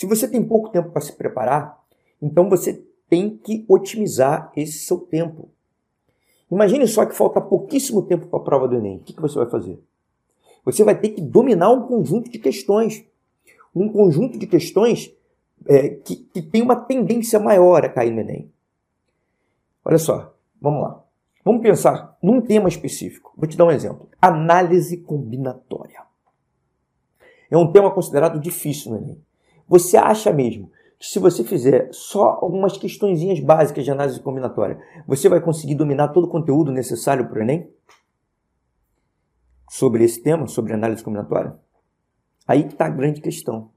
Se você tem pouco tempo para se preparar, então você tem que otimizar esse seu tempo. Imagine só que falta pouquíssimo tempo para a prova do Enem. O que, que você vai fazer? Você vai ter que dominar um conjunto de questões. Um conjunto de questões é, que, que tem uma tendência maior a cair no Enem. Olha só, vamos lá. Vamos pensar num tema específico. Vou te dar um exemplo. Análise combinatória. É um tema considerado difícil no Enem. Você acha mesmo que se você fizer só algumas questõezinhas básicas de análise combinatória, você vai conseguir dominar todo o conteúdo necessário para o Enem? Sobre esse tema, sobre análise combinatória? Aí está a grande questão.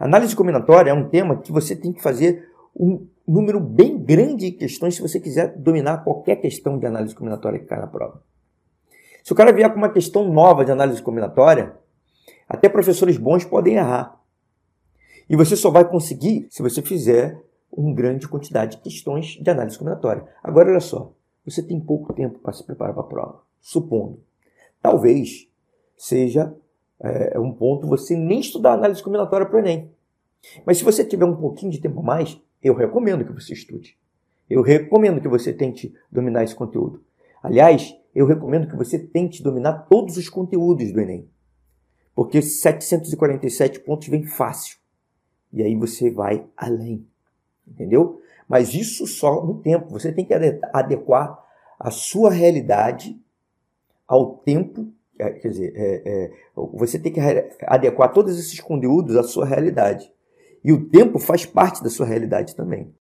Análise combinatória é um tema que você tem que fazer um número bem grande de questões se você quiser dominar qualquer questão de análise combinatória que cai na prova. Se o cara vier com uma questão nova de análise combinatória, até professores bons podem errar. E você só vai conseguir se você fizer uma grande quantidade de questões de análise combinatória. Agora, olha só, você tem pouco tempo para se preparar para a prova. Supondo, talvez seja é, um ponto você nem estudar análise combinatória para o Enem. Mas se você tiver um pouquinho de tempo a mais, eu recomendo que você estude. Eu recomendo que você tente dominar esse conteúdo. Aliás, eu recomendo que você tente dominar todos os conteúdos do Enem. Porque 747 pontos vem fácil. E aí você vai além. Entendeu? Mas isso só no tempo. Você tem que adequar a sua realidade ao tempo é, quer dizer, é, é, você tem que adequar todos esses conteúdos à sua realidade. E o tempo faz parte da sua realidade também.